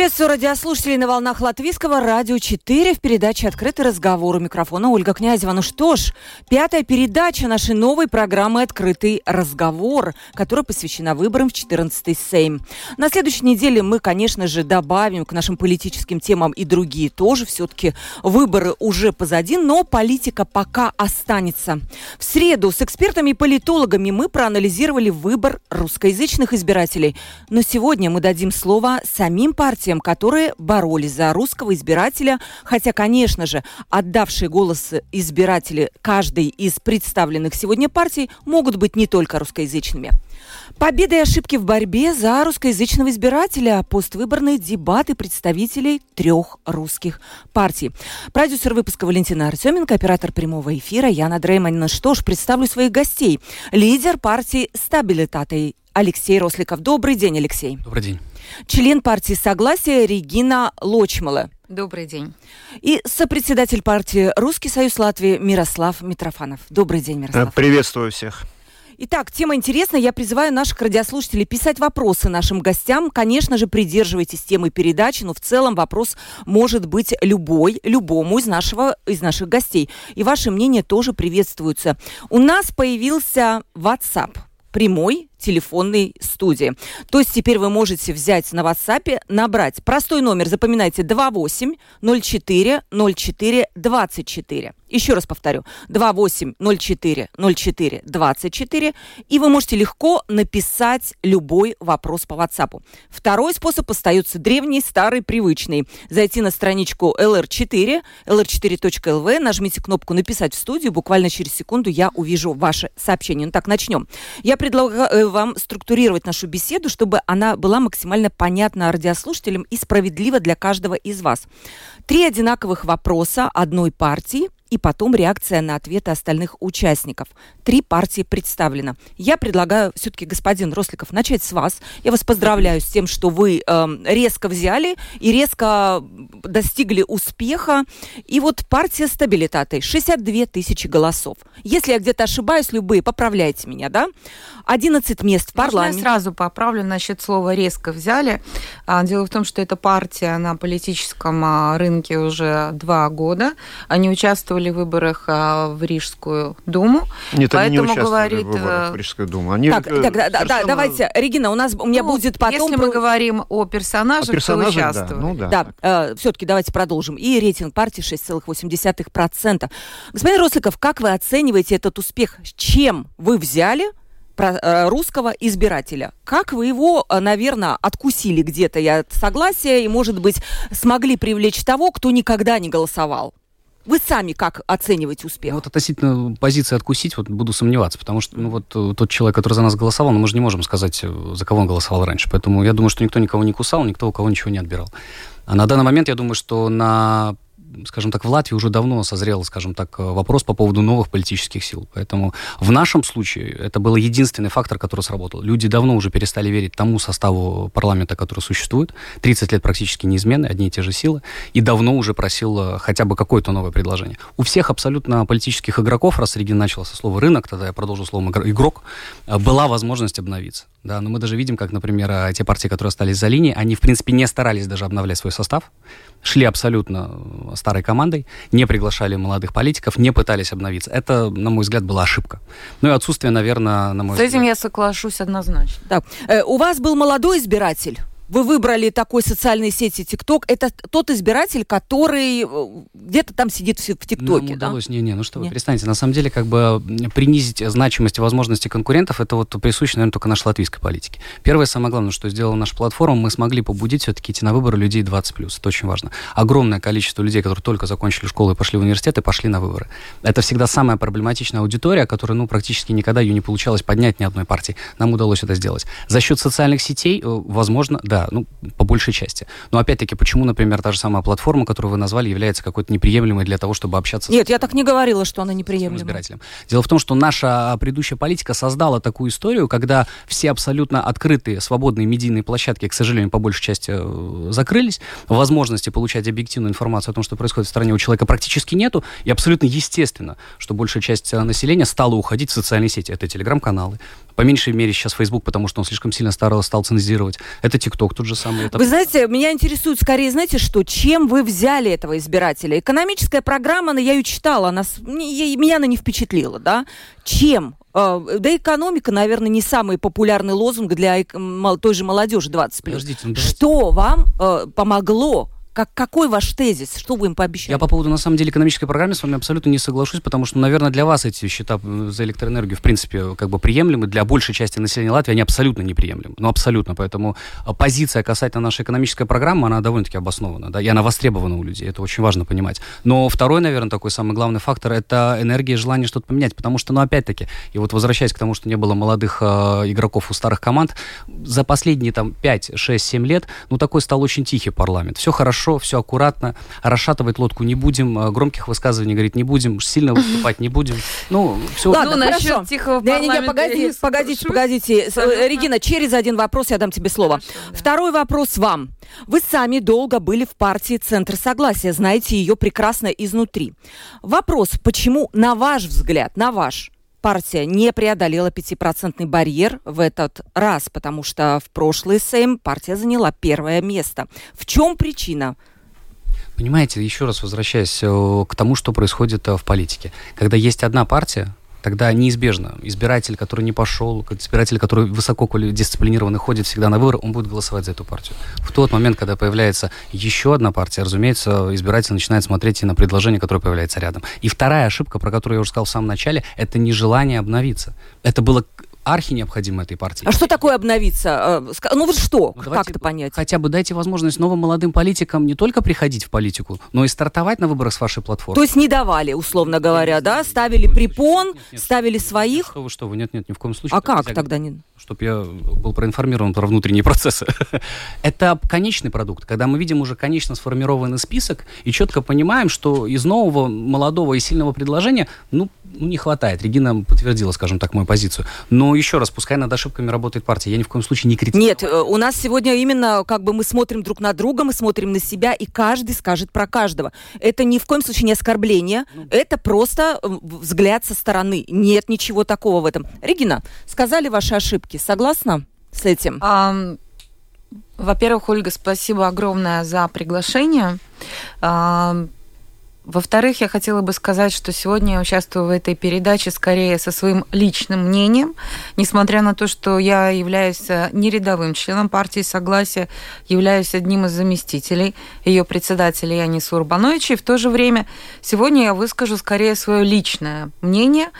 Приветствую радиослушателей на волнах Латвийского радио 4 в передаче «Открытый разговор». У микрофона Ольга Князева. Ну что ж, пятая передача нашей новой программы «Открытый разговор», которая посвящена выборам в 14-й Сейм. На следующей неделе мы, конечно же, добавим к нашим политическим темам и другие тоже. Все-таки выборы уже позади, но политика пока останется. В среду с экспертами и политологами мы проанализировали выбор русскоязычных избирателей. Но сегодня мы дадим слово самим партиям, партиям, которые боролись за русского избирателя, хотя, конечно же, отдавшие голос избиратели каждой из представленных сегодня партий могут быть не только русскоязычными. Победы и ошибки в борьбе за русскоязычного избирателя. Поствыборные дебаты представителей трех русских партий. Продюсер выпуска Валентина Артеменко, оператор прямого эфира Яна Дрейман. Что ж, представлю своих гостей. Лидер партии «Стабилитаты» Алексей Росликов. Добрый день, Алексей. Добрый день член партии Согласия Регина Лочмала. Добрый день. И сопредседатель партии Русский союз Латвии Мирослав Митрофанов. Добрый день, Мирослав. Э, приветствую всех. Итак, тема интересная. Я призываю наших радиослушателей писать вопросы нашим гостям. Конечно же, придерживайтесь темы передачи, но в целом вопрос может быть любой, любому из, нашего, из наших гостей. И ваше мнение тоже приветствуется. У нас появился WhatsApp прямой телефонной студии. То есть теперь вы можете взять на WhatsApp, набрать простой номер, запоминайте, 28 04 04 24. Еще раз повторю, 28 04 04 24, и вы можете легко написать любой вопрос по WhatsApp. Второй способ остается древний, старый, привычный. Зайти на страничку LR4, lr4.lv, нажмите кнопку «Написать в студию», буквально через секунду я увижу ваше сообщение. Ну так, начнем. Я предлагаю э, вам структурировать нашу беседу, чтобы она была максимально понятна радиослушателям и справедлива для каждого из вас. Три одинаковых вопроса одной партии – и потом реакция на ответы остальных участников. Три партии представлено. Я предлагаю все-таки, господин Росликов, начать с вас. Я вас поздравляю с тем, что вы э, резко взяли и резко достигли успеха. И вот партия стабилитаты 62 тысячи голосов. Если я где-то ошибаюсь, любые, поправляйте меня, да? 11 мест в парламенте. Можно я сразу поправлю насчет слова «резко взяли». А, дело в том, что эта партия на политическом а, рынке уже два года. Они участвовали участвовали в выборах а, в Рижскую думу. Нет, поэтому они не говорит, в выборах в э, Рижскую думу. Они так, так, да, совершенно... да, давайте, Регина, у нас у меня ну, будет потом... Если мы говорим о персонажах, о персонажах кто участвует. Да, ну, да. да э, все-таки давайте продолжим. И рейтинг партии 6,8%. Господин Росликов, как вы оцениваете этот успех? Чем вы взяли э, русского избирателя. Как вы его, э, наверное, откусили где-то, я согласия, и, может быть, смогли привлечь того, кто никогда не голосовал? Вы сами как оцениваете успех? Ну, вот относительно позиции откусить, вот буду сомневаться, потому что ну, вот э, тот человек, который за нас голосовал, ну, мы же не можем сказать, э, за кого он голосовал раньше. Поэтому я думаю, что никто никого не кусал, никто у кого ничего не отбирал. А на данный момент я думаю, что на скажем так, в Латвии уже давно созрел, скажем так, вопрос по поводу новых политических сил. Поэтому в нашем случае это был единственный фактор, который сработал. Люди давно уже перестали верить тому составу парламента, который существует. 30 лет практически неизменны, одни и те же силы. И давно уже просил э, хотя бы какое-то новое предложение. У всех абсолютно политических игроков, раз Регин начал со слова «рынок», тогда я продолжу словом «игрок», э, была возможность обновиться. Да, но мы даже видим, как, например, э, те партии, которые остались за линией, они, в принципе, не старались даже обновлять свой состав, шли абсолютно старой командой, не приглашали молодых политиков, не пытались обновиться. Это, на мой взгляд, была ошибка. Ну и отсутствие, наверное, на мой С взгляд... С этим я соглашусь однозначно. Так, э, у вас был молодой избиратель? Вы выбрали такой социальной сети ТикТок, это тот избиратель, который э, где-то там сидит в ТикТоке, да? удалось, не-не, ну что вы, перестаньте. На самом деле, как бы принизить значимость и возможности конкурентов, это вот присуще, наверное, только нашей латвийской политике. Первое, самое главное, что сделала наша платформа, мы смогли побудить все-таки идти на выборы людей 20+. Это очень важно. Огромное количество людей, которые только закончили школу и пошли в университет, и пошли на выборы. Это всегда самая проблематичная аудитория, которая, ну, практически никогда ее не получалось поднять ни одной партии. Нам удалось это сделать. За счет социальных сетей, э, возможно, да, Да, ну, по большей части. Но опять-таки, почему, например, та же самая платформа, которую вы назвали, является какой-то неприемлемой для того, чтобы общаться Нет, с... я так не говорила, что она неприемлемая. избирателем. Дело в том, что наша предыдущая политика создала такую историю, когда все абсолютно открытые, свободные медийные площадки, к сожалению, по большей части э, закрылись, возможности получать объективную информацию о том, что происходит в стране у человека практически нету, и абсолютно естественно, что большая часть э, населения стала уходить в социальные сети. Это телеграм-каналы, по меньшей мере сейчас Facebook, потому что он слишком сильно стал, стал цензировать. Это TikTok тот же самый. Это... Вы знаете, меня интересует скорее, знаете что, чем вы взяли этого избирателя? Экономическая программа, я ее читала, она, меня она не впечатлила, да? Чем? А, да экономика, наверное, не самый популярный лозунг для той же молодежи 20 Подождите, ну, Что вам э, помогло как, какой ваш тезис? Что вы им пообещали? Я по поводу, на самом деле, экономической программы с вами абсолютно не соглашусь, потому что, наверное, для вас эти счета за электроэнергию, в принципе, как бы приемлемы, для большей части населения Латвии они абсолютно неприемлемы. Ну, абсолютно. Поэтому а, позиция касательно нашей экономической программы, она довольно-таки обоснована, да, и она востребована у людей. Это очень важно понимать. Но второй, наверное, такой самый главный фактор – это энергия и желание что-то поменять. Потому что, ну, опять-таки, и вот возвращаясь к тому, что не было молодых э, игроков у старых команд, за последние там 5, 6, 7 лет, ну, такой стал очень тихий парламент. Все хорошо, хорошо, все аккуратно, расшатывать лодку не будем, э, громких высказываний говорить не будем, сильно выступать не будем. Ну, все. Ладно, ну, насчет тихого не, не, не, погоди, погодите, погодите. Э, Регина, через один вопрос я дам тебе слово. Хорошо, да. Второй вопрос вам. Вы сами долго были в партии «Центр согласия», знаете ее прекрасно изнутри. Вопрос, почему, на ваш взгляд, на ваш, партия не преодолела пятипроцентный барьер в этот раз, потому что в прошлый Сейм партия заняла первое место. В чем причина? Понимаете, еще раз возвращаясь э, к тому, что происходит э, в политике. Когда есть одна партия, тогда неизбежно избиратель, который не пошел, избиратель, который высоко дисциплинированный ходит всегда на выборы, он будет голосовать за эту партию. В тот момент, когда появляется еще одна партия, разумеется, избиратель начинает смотреть и на предложение, которое появляется рядом. И вторая ошибка, про которую я уже сказал в самом начале, это нежелание обновиться. Это было архи необходимо этой партии. А что такое обновиться? Э, ну вот что? Ну, как это понять? Хотя бы дайте возможность новым молодым политикам не только приходить в политику, но и стартовать на выборах с вашей платформы. То есть не давали, условно говоря, да? Ставили препон, нет, нет, ставили своих? Что вы, что вы, нет, нет, ни в коем случае. А как тогда не? Чтобы я был проинформирован про внутренние процессы. это конечный продукт, когда мы видим уже конечно сформированный список и четко понимаем, что из нового, молодого и сильного предложения, ну, ну, не хватает. Регина подтвердила, скажем так, мою позицию. Но еще раз, пускай над ошибками работает партия. Я ни в коем случае не критикую. Нет, э, у нас сегодня именно как бы мы смотрим друг на друга, мы смотрим на себя, и каждый скажет про каждого. Это ни в коем случае не оскорбление, ну, это просто взгляд со стороны. Нет ничего такого в этом. Регина, сказали ваши ошибки. Согласна с этим? Um... Во-первых, Ольга, спасибо огромное за приглашение. Во-вторых, я хотела бы сказать, что сегодня я участвую в этой передаче скорее со своим личным мнением, несмотря на то, что я являюсь э, не рядовым членом партии Согласия, являюсь одним из заместителей ее председателя Янис Урбановича, и в то же время сегодня я выскажу скорее свое личное мнение,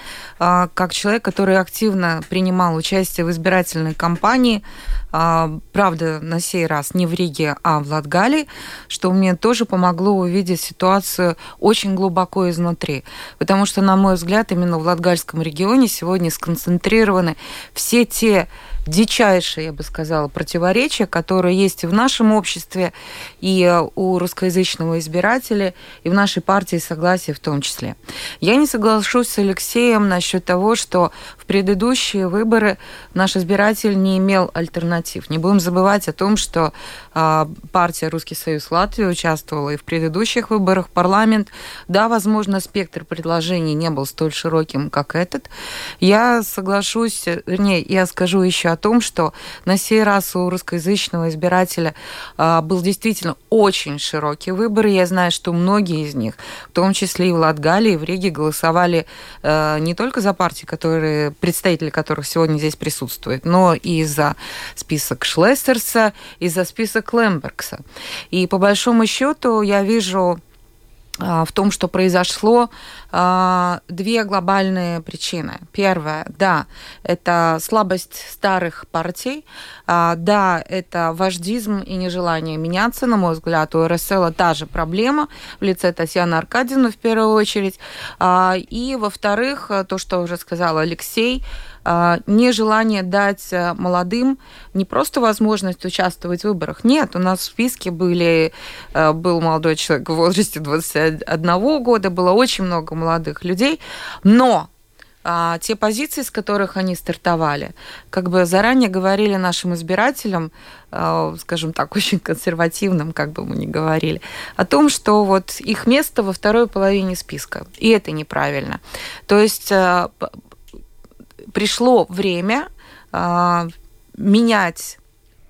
а, как человек, который активно принимал участие в избирательной кампании, а, правда, на сей раз не в Риге, а в Латгалии, что мне тоже помогло увидеть ситуацию очень глубоко изнутри. Потому что, на мой взгляд, именно в Латгальском регионе сегодня сконцентрированы все те дичайшие, я бы сказала, противоречия, которые есть и в нашем обществе, и э, у русскоязычного избирателя, и в нашей партии согласия в том числе. Я не соглашусь с Алексеем насчет того, что предыдущие выборы наш избиратель не имел альтернатив. Не будем забывать о том, что а, партия Русский Союз Латвии участвовала и в предыдущих выборах в парламент. Да, возможно, спектр предложений не был столь широким, как этот. Я соглашусь, вернее, я скажу еще о том, что на сей раз у русскоязычного избирателя а, был действительно очень широкий выбор. Я знаю, что многие из них, в том числе и в Латгалии, и в Риге, голосовали а, не только за партии, которые, представители которых сегодня здесь присутствуют, но и за список Шлессерса, и за список Лембергса. И по большому счету я вижу в том, что произошло, а, две глобальные причины. Первая, да, это слабость старых партий, а, да, это вождизм и нежелание меняться, на мой взгляд, у РСЛ та же проблема в лице Татьяны Аркадьевны в первую очередь. И, во-вторых, то, что уже сказал Алексей, нежелание дать молодым не просто возможность участвовать в выборах. Нет, у нас в списке были, был молодой человек в возрасте 21 года, было очень много молодых людей, но а, те позиции, с которых они стартовали, как бы заранее говорили нашим избирателям, а, скажем так, очень консервативным, как бы мы ни говорили, о том, что вот их место во второй половине списка. И это неправильно. То есть а, пришло время а, менять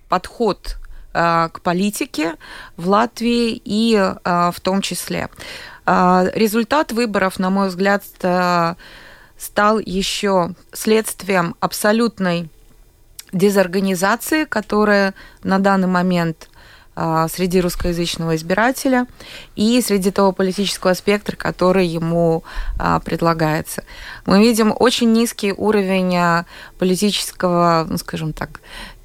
подход а, к политике в Латвии и а, в том числе. А, результат выборов, на мой взгляд, стал еще следствием абсолютной дезорганизации, которая на данный момент среди русскоязычного избирателя и среди того политического спектра, который ему а, предлагается. Мы видим очень низкий уровень а, политического, ну, скажем так,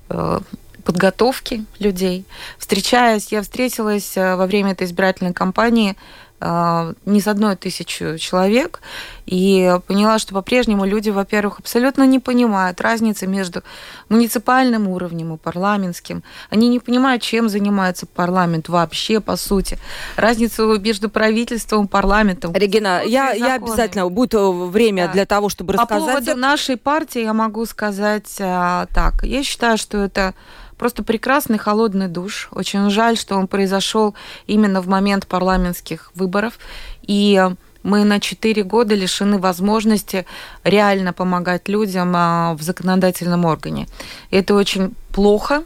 э, подготовки людей. Встречаясь, я встретилась во время этой избирательной кампании а, не с одной тысячу человек, и поняла, что по-прежнему люди, во-первых, абсолютно не понимают разницы между муниципальным уровнем и парламентским. Они не понимают, чем занимается парламент вообще, по сути. Разницу между правительством и парламентом. Регина, я, я обязательно, будет э, время да. для того, чтобы рассказать. По поводу нашей партии я могу сказать а, так. Я считаю, что это Просто прекрасный холодный душ. Очень жаль, что он произошел именно в момент парламентских выборов. И мы на 4 года лишены возможности реально помогать людям а, в законодательном органе. Это очень плохо,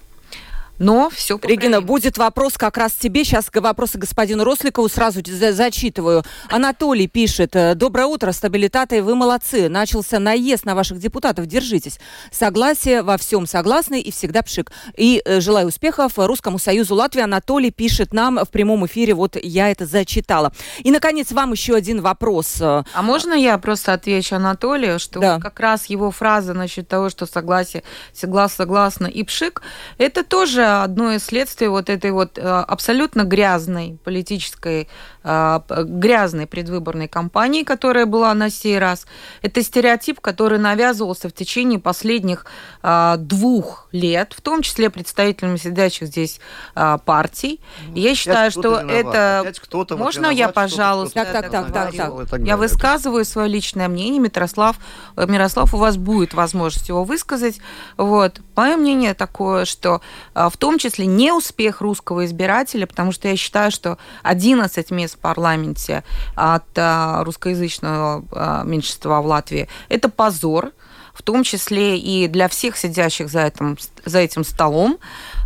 но все Регина, будет вопрос как раз тебе. Сейчас вопросы господину Росликову сразу зачитываю. Анатолий пишет. «Э, Доброе утро, стабилитаты, вы молодцы. Начался наезд на ваших депутатов. Держитесь. Согласие во всем согласны и всегда пшик. И э, желаю успехов Русскому Союзу Латвии. Анатолий пишет нам в прямом эфире. Вот я это зачитала. И, наконец, вам еще один вопрос. А можно я просто отвечу Анатолию, что да. как раз его фраза насчет того, что согласие, согласно, согласно и пшик, это тоже одно из следствий вот этой вот э, абсолютно грязной политической, грязной предвыборной кампании, которая была на сей раз. Это стереотип, который навязывался в течение последних э, двух лет, в том числе представителями сидящих здесь партий. Ну, я считаю, что это... Можно виноват, я, пожалуйста? Так, так, так, так, так. Я высказываю свое личное мнение. Мирослав, Мирослав, у вас будет возможность его высказать. Вот. Мое мнение такое, что в том числе не успех русского избирателя, потому что я считаю, что 11 мест парламенте от а, русскоязычного а, меньшинства в Латвии – это позор, в том числе и для всех сидящих за этим, за этим столом.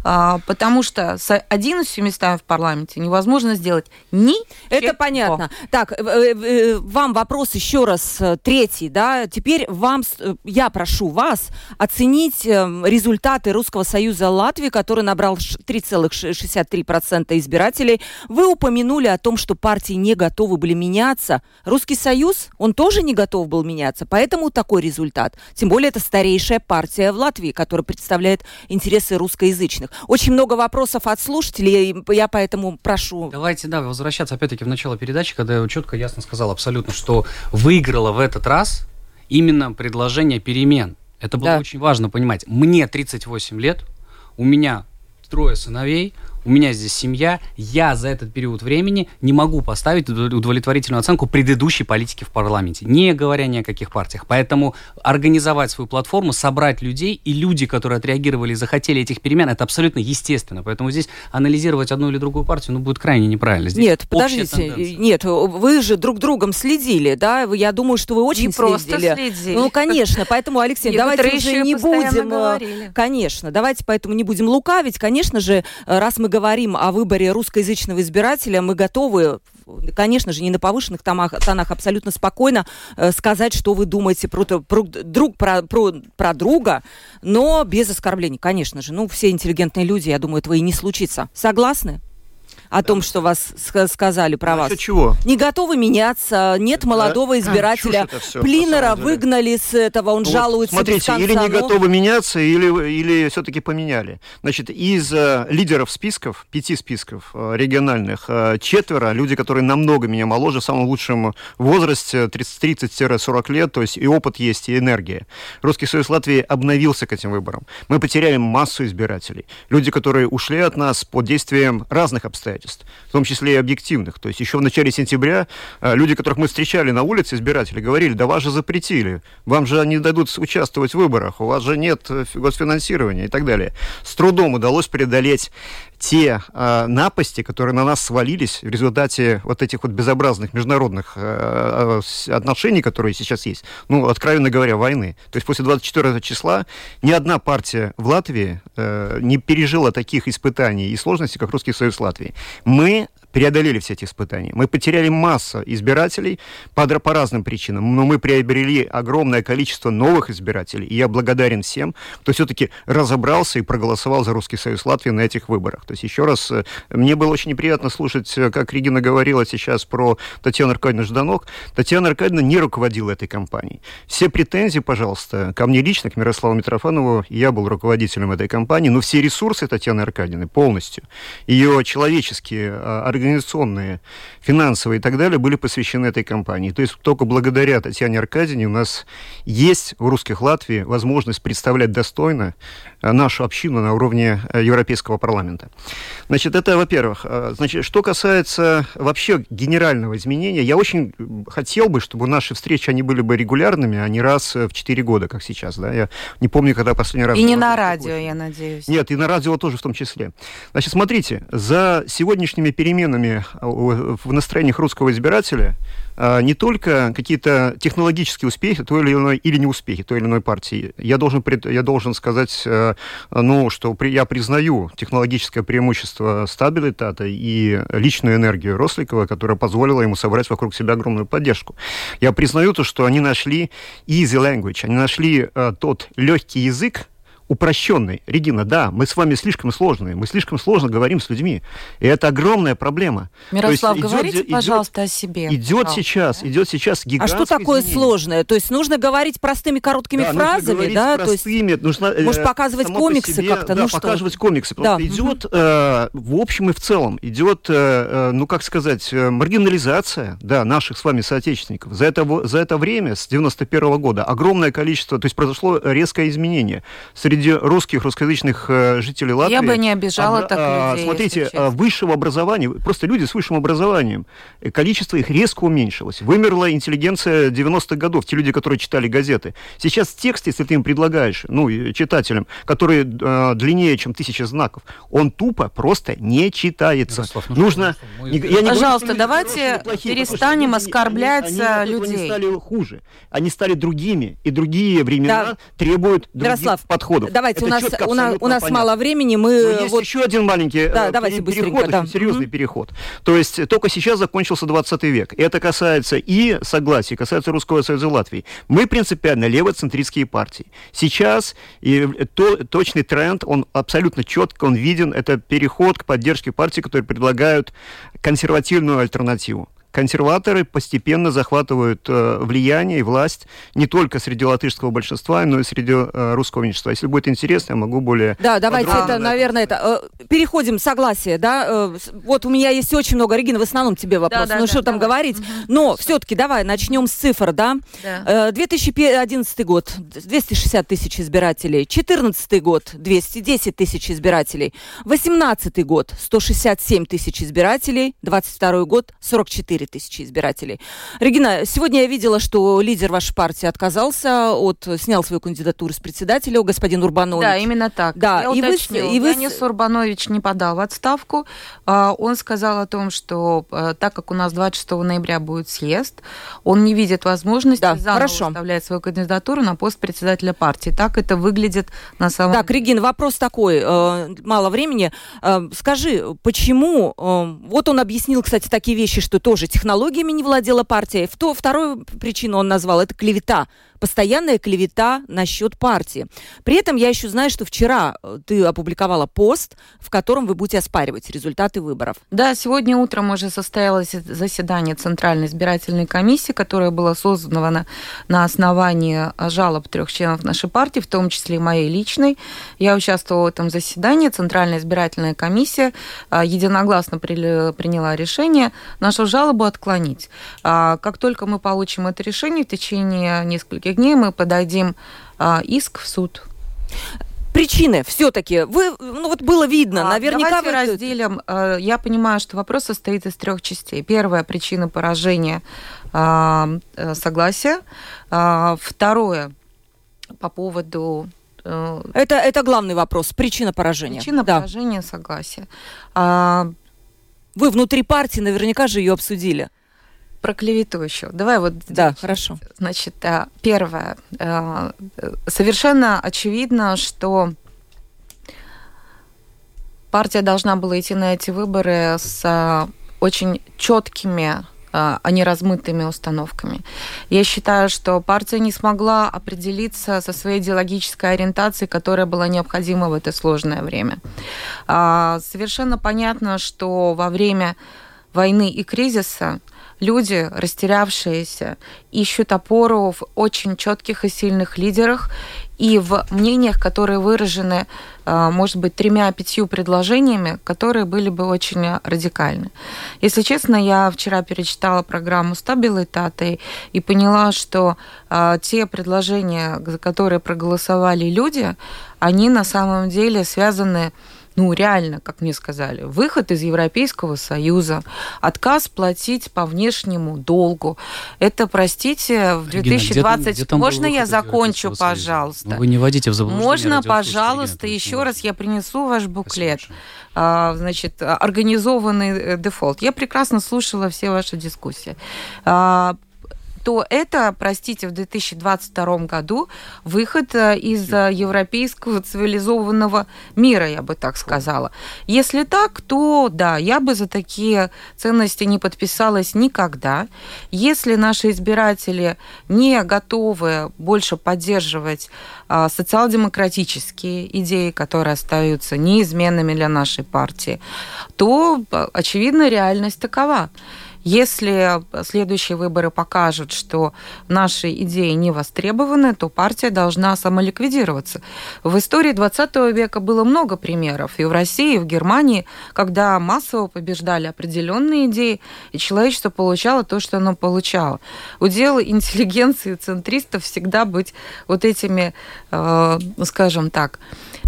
А, потому что с 11 местами в парламенте невозможно сделать ни Это понятно. Так, э, э, вам вопрос еще раз э, третий, да, теперь вам, я прошу вас оценить результаты Русского Союза Латвии, который набрал 3,63% избирателей. Вы упомянули о том, что партии не готовы были меняться. Русский Союз, он тоже не готов был меняться, поэтому такой результат. Тем более это старейшая партия в Латвии, которая представляет интересы русскоязычных. Очень много вопросов от слушателей, я поэтому прошу. Давайте, да, возвращаться опять-таки в начало передачи, когда я четко, ясно сказал абсолютно, что выиграла в этот раз именно предложение перемен. Это было да. очень важно понимать. Мне 38 лет, у меня трое сыновей, у меня здесь семья, я за этот период времени не могу поставить удовлетворительную оценку предыдущей политики в парламенте, не говоря ни о каких партиях. Поэтому организовать свою платформу, собрать людей, и люди, которые отреагировали и захотели этих перемен, это абсолютно естественно. Поэтому здесь анализировать одну или другую партию, ну, будет крайне неправильно. Здесь нет, подождите, нет, вы же друг другом следили, да? Я думаю, что вы очень не следили. просто следили. Ну, конечно, поэтому, Алексей, давайте уже не будем... Э, говорили. Конечно, давайте поэтому не будем лукавить. Конечно же, раз мы говорим о выборе русскоязычного избирателя, мы готовы, конечно же, не на повышенных тонах, тонах абсолютно спокойно э, сказать, что вы думаете про, про, друг, про, про, про друга, но без оскорблений, конечно же. Ну, все интеллигентные люди, я думаю, этого и не случится. Согласны? О том, что вас сказали про Насчет вас. чего? Не готовы меняться, нет молодого избирателя. А, все, Плинера выгнали с этого, он ну, жалуется вот, Смотрите, или не готовы меняться, или, или все-таки поменяли. Значит, из э, лидеров списков, пяти списков э, региональных, э, четверо, люди, которые намного меня моложе, в самом лучшем возрасте, 30-40 лет, то есть и опыт есть, и энергия. Русский Союз Латвии обновился к этим выборам. Мы потеряли массу избирателей. Люди, которые ушли от нас под действием разных обстоятельств, в том числе и объективных. То есть еще в начале сентября э, люди, которых мы встречали на улице, избиратели, говорили, да вас же запретили, вам же не дадут участвовать в выборах, у вас же нет э, госфинансирования и так далее. С трудом удалось преодолеть те э, напасти, которые на нас свалились в результате вот этих вот безобразных международных э, отношений, которые сейчас есть, ну, откровенно говоря, войны. То есть после 24 числа ни одна партия в Латвии э, не пережила таких испытаний и сложностей, как Русский Союз Латвии. Мы преодолели все эти испытания. Мы потеряли массу избирателей по, по разным причинам, но мы приобрели огромное количество новых избирателей. И я благодарен всем, кто все-таки разобрался и проголосовал за Русский Союз Латвии на этих выборах. То есть еще раз, э, мне было очень неприятно слушать, э, как Регина говорила сейчас про Татьяну Аркадьевну Жданок. Татьяна Аркадьевна не руководила этой кампанией. Все претензии, пожалуйста, ко мне лично, к Мирославу Митрофанову, я был руководителем этой кампании, но все ресурсы Татьяны Аркадьевны полностью, ее человеческие, организации, организационные, финансовые и так далее были посвящены этой кампании. То есть только благодаря Татьяне Аркадьевне у нас есть в русских Латвии возможность представлять достойно э, нашу общину на уровне э, Европейского парламента. Значит, это, во-первых. Э, значит, что касается вообще генерального изменения, я очень хотел бы, чтобы наши встречи, они были бы регулярными, а не раз в 4 года, как сейчас. Да? Я не помню, когда последний раз... И не на радио, я надеюсь. Нет, и на радио тоже в том числе. Значит, смотрите, за сегодняшними переменами переменами в настроениях русского избирателя а, не только какие-то технологические успехи той или иной или неуспехи той или иной партии. Я должен, я должен сказать, э, ну, что я признаю технологическое преимущество стабилитата и личную энергию Росликова, которая позволила ему собрать вокруг себя огромную поддержку. Я признаю то, что они нашли easy language, они нашли э, тот легкий язык, упрощенный. Регина, да, мы с вами слишком сложные, мы слишком сложно говорим с людьми. И это огромная проблема. Мирослав, есть, говорите, идет, пожалуйста, о себе. Идет сейчас, идет сейчас гигантское А что такое изменение. сложное? То есть нужно говорить простыми короткими да, фразами, да? Простыми, То есть, нужно, э, может, показывать комиксы себе, как-то? Да, ну, показывать что? комиксы. Потому да. что идет, э, в общем и в целом, идет, э, э ну, как сказать, э, маргинализация, да, наших с вами соотечественников. За это, за это время, с 91 -го года, огромное количество, то есть произошло резкое изменение среди среди русских, русскоязычных э, жителей Латвии... Я бы не обижала об, так а, людей, Смотрите, а, высшего образования, просто люди с высшим образованием, э, количество их резко уменьшилось. Вымерла интеллигенция 90-х годов, те люди, которые читали газеты. Сейчас текст, если ты им предлагаешь, ну, читателям, который э, длиннее, чем тысяча знаков, он тупо просто не читается. Ярослав, ну, Нужно... Не, я не Пожалуйста, говорю, давайте плохие, перестанем оскорблять они, они, людей. Они стали хуже. Они стали другими. И другие времена да. требуют других Ярослав, подходов давайте, Это у нас, у нас, у нас мало времени. Мы Но есть вот... еще один маленький да, э, давайте переход, да. серьезный mm-hmm. переход. То есть только сейчас закончился 20 век. Это касается и согласия, касается Русского Союза Латвии. Мы принципиально левоцентристские партии. Сейчас и то, точный тренд, он абсолютно четко, он виден. Это переход к поддержке партий, которые предлагают консервативную альтернативу консерваторы постепенно захватывают э, влияние и власть не только среди латышского большинства, но и среди э, русского меньшинства. Если будет интересно, я могу более... Да, давайте это, наверное, это... Э, переходим, согласие, да? Э, вот у меня есть очень много... Регина, в основном тебе вопрос. Да, да, ну, да, что да, там давай. говорить? Угу. Но все-таки давай начнем с цифр, да? да. Э, 2011 год, 260 тысяч избирателей. 2014 год, 210 тысяч избирателей. 2018 год, 167 тысяч избирателей. 2022 год, 44 4 тысячи избирателей. Регина, сегодня я видела, что лидер вашей партии отказался от, снял свою кандидатуру с председателя, господин Урбанович. Да, именно так. Да, я и уточню, вы, и вы... Янис Урбанович не подал в отставку. А, он сказал о том, что а, так как у нас 26 ноября будет съезд, он не видит возможности да, заново хорошо. выставлять свою кандидатуру на пост председателя партии. Так это выглядит на самом Так, Регина, вопрос такой, э, мало времени. Э, скажи, почему, э, вот он объяснил, кстати, такие вещи, что тоже технологиями не владела партия. В то, вторую причину он назвал – это клевета постоянная клевета насчет партии. При этом я еще знаю, что вчера э, ты опубликовала пост, в котором вы будете оспаривать результаты выборов. Да, сегодня утром уже состоялось заседание Центральной избирательной комиссии, которая была создана на основании жалоб трех членов нашей партии, в том числе и моей личной. Я участвовала в этом заседании. Центральная избирательная комиссия а, единогласно приняла решение нашу жалобу отклонить. А, как только мы получим это решение, в течение нескольких дней мы подадим а, иск в суд причины все-таки? Вы, ну вот было видно, а, наверняка давайте вы... разделим. Я понимаю, что вопрос состоит из трех частей. Первая причина поражения э, согласия. Второе по поводу Э, это, это главный вопрос, причина поражения. Причина да. поражения, согласия. А... Вы внутри партии наверняка же ее обсудили. Про клевету еще. Давай вот... Да, здесь. хорошо. Значит, э, первое. Э, совершенно очевидно, что партия должна была идти на эти выборы с очень четкими а не размытыми установками. Я считаю, что партия не смогла определиться со своей идеологической ориентацией, которая была необходима в это сложное время. А, совершенно понятно, что во время войны и кризиса люди, растерявшиеся, ищут опору в очень четких и сильных лидерах и в мнениях, которые выражены, а, может быть, тремя-пятью предложениями, которые были бы очень радикальны. Если честно, я вчера перечитала программу «Стабилитаты» и поняла, что а, те предложения, за которые проголосовали люди, они на самом деле связаны с ну, реально, как мне сказали, выход из Европейского Союза, отказ платить по внешнему долгу. Это, простите, в 2020... Где, где Можно я закончу, пожалуйста? Ну, вы не вводите в заблуждение Можно, пожалуйста, Регина, еще раз я принесу ваш буклет. А, значит, организованный э, дефолт. Я прекрасно слушала все ваши дискуссии. А, то это, простите, в 2022 году выход э, из э, европейского цивилизованного мира, я бы так сказала. Если так, то да, я бы за такие ценности не подписалась никогда. Если наши избиратели не готовы больше поддерживать а, социал-демократические идеи, которые остаются неизменными для нашей партии, то, э, очевидно, реальность такова. Если следующие выборы покажут, что наши идеи не востребованы, то партия должна самоликвидироваться. В истории 20 века было много примеров, и в России, и в Германии, когда массово побеждали определенные идеи, и человечество получало то, что оно получало. Удел интеллигенции центристов всегда быть вот этими, э, скажем так,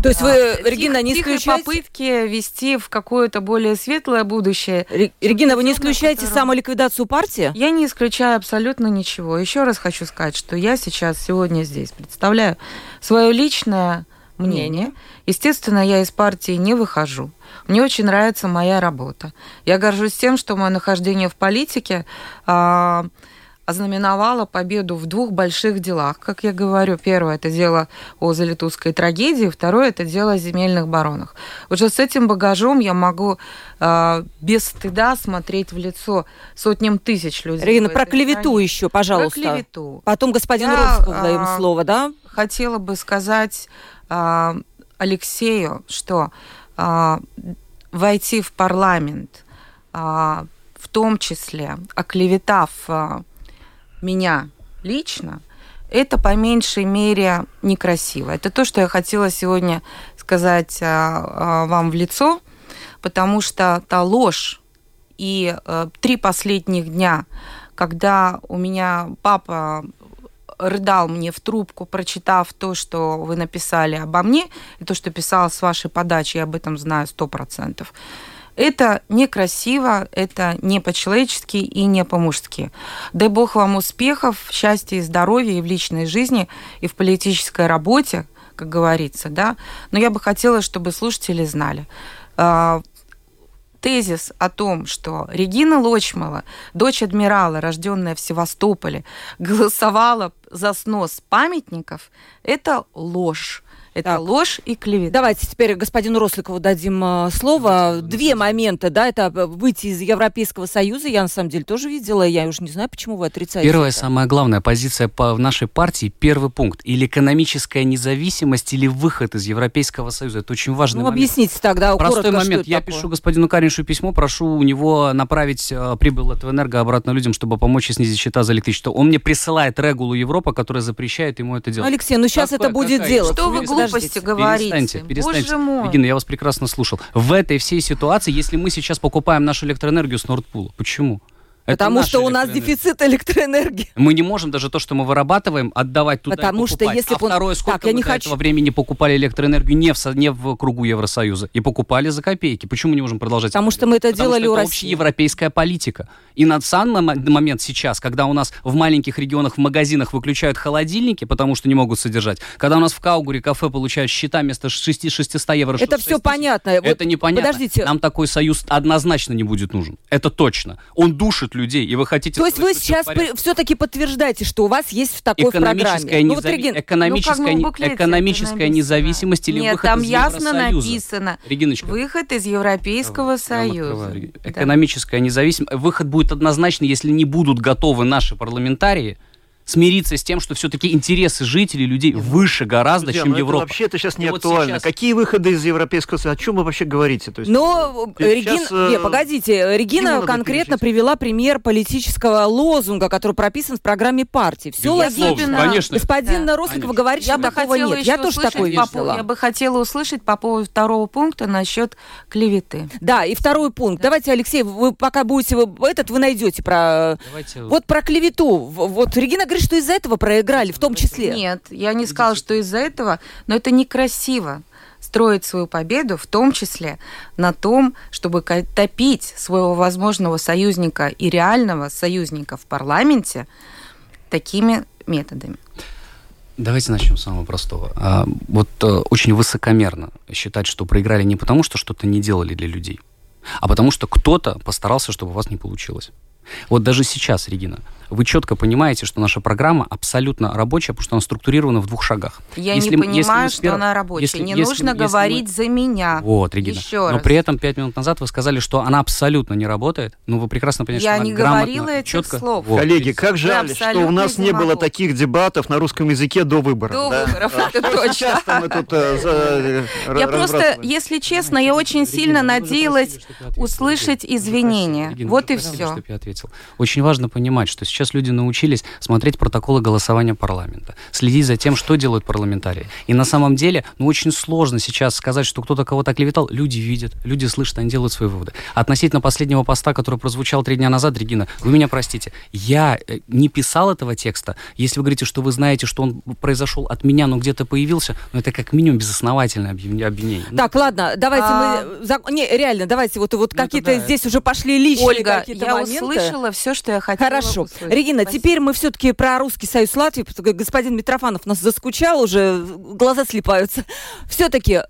то есть вы, Регина, не исключаете... попытки вести в какое-то более светлое будущее. Регина, вы не исключаете которого... самоликвидацию партии? Я не исключаю абсолютно ничего. Еще раз хочу сказать, что я сейчас сегодня здесь представляю свое личное мнение. Естественно, я из партии не выхожу. Мне очень нравится моя работа. Я горжусь тем, что мое нахождение в политике а, ознаменовала победу в двух больших делах. Как я говорю, первое – это дело о Залитузской трагедии, второе – это дело о земельных баронах. Уже с этим багажом я могу э, без стыда смотреть в лицо сотням тысяч людей. Регина, про клевету стране. еще, пожалуйста. Про клевету. Потом господин я, Русскому даем э, слово, да? Хотела бы сказать э, Алексею, что э, войти в парламент, э, в том числе оклеветав э, меня лично, это по меньшей мере некрасиво. Это то, что я хотела сегодня сказать а, а, вам в лицо, потому что та ложь и а, три последних дня, когда у меня папа рыдал мне в трубку, прочитав то, что вы написали обо мне, и то, что писала с вашей подачи, я об этом знаю сто процентов. Это некрасиво, это не по-человечески и не по-мужски. Дай бог вам успехов, счастья и здоровья и в личной жизни, и в политической работе, как говорится, да. Но я бы хотела, чтобы слушатели знали а, тезис о том, что Регина Лочмала, дочь адмирала, рожденная в Севастополе, голосовала за снос памятников, это ложь. Это Так. ложь и клевета. Давайте теперь господину Росликову дадим э, слово. Две момента, да, это выйти из Европейского Союза. Я на самом деле тоже видела. Я уже не знаю, почему вы отрицаете. Первая, это. самая главная позиция по в нашей партии, первый пункт. Или экономическая независимость, или выход из Европейского Союза. Это очень важный Ну, момент. объясните тогда Простой коротко, момент. Я такое. пишу господину Кариншу письмо, прошу у него направить э, прибыль Латвэнерго обратно людям, чтобы помочь и снизить счета за электричество. Он мне присылает регулу Европа, которая запрещает ему это делать. Алексей, ну сейчас Какое- это будет какая- делать. Что вы Подождите. Глупости говорите? Перестаньте, перестаньте. Боже мой. Регина, я вас прекрасно слушал. В этой всей ситуации, если мы сейчас покупаем нашу электроэнергию с Нордпула, почему? Это Потому что у нас дефицит электроэнергии. Мы не можем даже то, что мы вырабатываем, отдавать туда и Потому что покупать. если а он- второе, сколько Так, я не до хочу- этого времени покупали электроэнергию не в, со- не в кругу Евросоюза и покупали за копейки. Почему не можем продолжать? Потому что мы это Потому делали что у это России. общеевропейская политика. И на мо- момент сейчас, когда у нас в маленьких регионах в магазинах выключают холодильники, потому что не могут содержать, когда у нас в Каугуре кафе получают счета вместо 6 600 евро. Это 6 все понятно. Вот это непонятно. Подождите. Нам такой союз однозначно не будет нужен. Это точно. Он душит людей, и вы хотите... То есть вы сейчас все-таки подтверждаете, что у вас есть в такой экономическая, программе. Ну, вот, незави- Регин, экономическая, Ну, буклете экономическая независимость или Нет, выход там из ясно написано. Региночка, Выход из Европейского Союза. открываю. Да. Экономическая независимость. Выход будет однозначно, если не будут готовы наши парламентарии смириться с тем, что все-таки интересы жителей, людей выше гораздо, Друзья, чем ну это Европа. вообще это сейчас не И вот актуально. сейчас- Какие выходы из Европейского Союза? О чем вы вообще говорите? То есть, Но Сейчас, Регина, э, не, погодите, Регина надо конкретно привела пример политического лозунга, который прописан в программе партии. Все логично. конечно. Господин Да. Росликов Конечно. говорит, что такого нет. Я тоже такое видела. Я бы хотела услышать по поводу второго пункта насчет клеветы. Да, и второй пункт. Давайте, Алексей, вы пока будете вы- этот, вы найдете про Давайте вот про клевету. Вот Регина говорит, что из-за этого проиграли, в том числе. Нет, я не сказала, что из-за этого, но это некрасиво строить свою победу, в том числе на том, чтобы топить своего возможного союзника и реального союзника в парламенте такими методами. Давайте начнем с самого простого. А, вот э, очень высокомерно считать, что проиграли не потому, что что-то не делали для людей, а потому что кто-то постарался, чтобы у вас не получилось. Вот даже сейчас, Регина, вы четко понимаете, что наша программа абсолютно рабочая, потому что она структурирована в двух шагах. Я Если не мы- если мы понимаю, что она рабочая. если- не если- нужно если мы- говорить за меня. Вот, Регина. Еще Но раз. при этом пять минут назад вы сказали, что она абсолютно не работает. Ну, вы прекрасно понимаете, Я что она не грамотно, говорила этих четко- слов. Вот, Коллеги, как жаль, что у нас не было демагог. таких дебатов на русском языке до выборов. До да? выборов, это точно. мы тут, э, э, Я просто, если честно, я очень сильно надеялась услышать извинения. Вот и все. Ответил. Очень важно понимать, что сейчас люди научились смотреть протоколы голосования парламента, следить за тем, что делают парламентарии. И на самом деле, ну, очень сложно сейчас сказать, что кто-то кого-то клеветал. Люди видят, люди слышат, они делают свои выводы. Относительно последнего поста, который прозвучал три дня назад, Регина, вы меня простите, я э, не писал этого текста. Если вы говорите, что вы знаете, что он произошел от меня, но где-то появился, ну, это как минимум безосновательное обвин- обвинение. Ну, Так, ладно, давайте А. мы... Не, реально, давайте, вот, вот Ну, какие-то да, здесь уже пошли личные Ольга, какие-то я моменты. Услышала все, что я хотела Хорошо. услышать. Регина, Спасибо. теперь мы все-таки про Русский Союз Латвии, потому что господин Митрофанов нас заскучал уже, глаза слепаются. Все-таки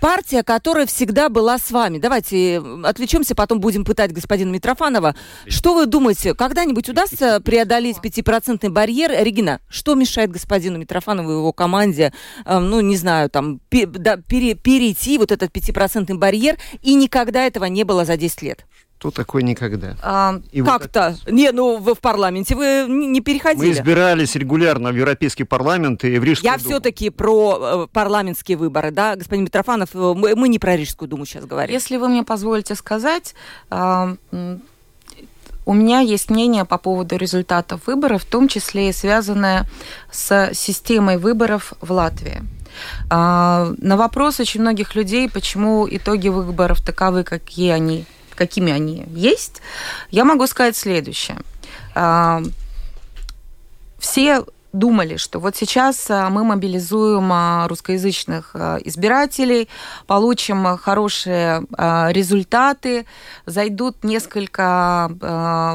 партия, которая всегда была с вами. Давайте э, отвлечемся, потом будем пытать господина Митрофанова. Что вы думаете, когда-нибудь удастся преодолеть пятипроцентный барьер? Регина, что мешает господину Митрофанову и его команде, э, ну, не знаю, там, пе- да, пере- перейти вот этот пятипроцентный барьер, и никогда этого не было за 10 лет? Что такое никогда? А, И вот Как-то? Не, ну, вы в парламенте вы не не Мы переходили. избирались регулярно в Европейский парламент и в Рижскую Я Думу. все-таки про э, парламентские выборы, да, господин Митрофанов, э, мы, мы не про Рижскую думу сейчас говорим. Если вы мне позволите сказать, а, у меня есть мнение по поводу результатов выборов, в том числе и связанное с системой выборов в Латвии. А, На вопрос очень многих людей, почему итоги выборов таковы, какие они, какими они есть, я могу сказать следующее. А, Все думали, что вот сейчас а, мы мобилизуем а, русскоязычных а, избирателей, получим хорошие результаты, зайдут несколько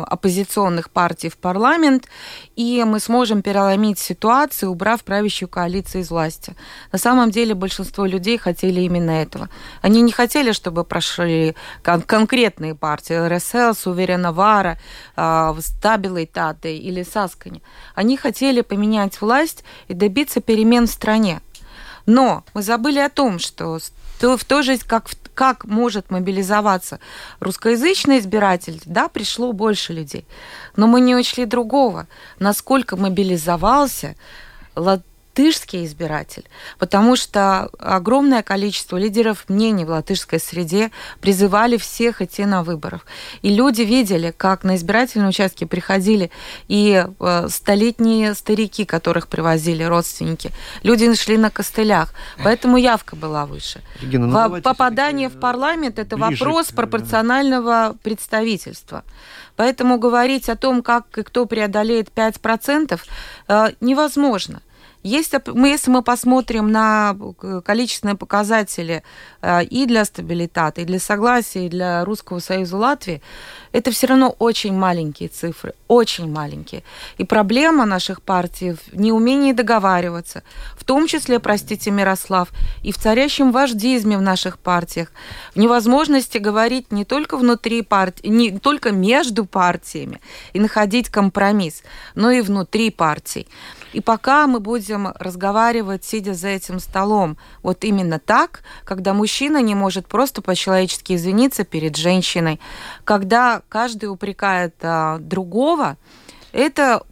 оппозиционных партий в парламент, и мы сможем переломить ситуацию, убрав правящую коалицию из власти. На самом деле большинство людей хотели именно этого. Они не хотели, чтобы прошли кон- конкретные партии, РСЛ, Суверена Вара, Стабилитаты или Саскани. Они хотели поменять власть и добиться перемен в стране. Но мы забыли о том, что в то же, как, как может мобилизоваться русскоязычный избиратель, да, пришло больше людей. Но мы не учли другого, насколько мобилизовался латышский избиратель, потому что огромное количество лидеров мнений в латышской среде призывали всех идти на выборов. И люди видели, как на избирательные участки приходили и э, столетние старики, которых привозили родственники. Люди шли на костылях, поэтому явка была выше. Регина, ну, Попадание в парламент – это вопрос к... пропорционального представительства. Поэтому говорить о том, как и кто преодолеет 5%, э, невозможно. Есть, если мы посмотрим на э, количественные показатели э, и для стабилитата, и для согласия, и для Русского Союза Латвии, это все равно очень маленькие цифры, очень маленькие. И проблема наших партий в неумении договариваться, в том числе, простите, Мирослав, и в царящем вождизме в наших партиях, в невозможности говорить не только внутри партии, не только между партиями и находить компромисс, но и внутри партий. И пока мы будем разговаривать, сидя за этим столом, вот именно так, когда мужчина не может просто по-человечески извиниться перед женщиной, когда каждый упрекает а, другого, это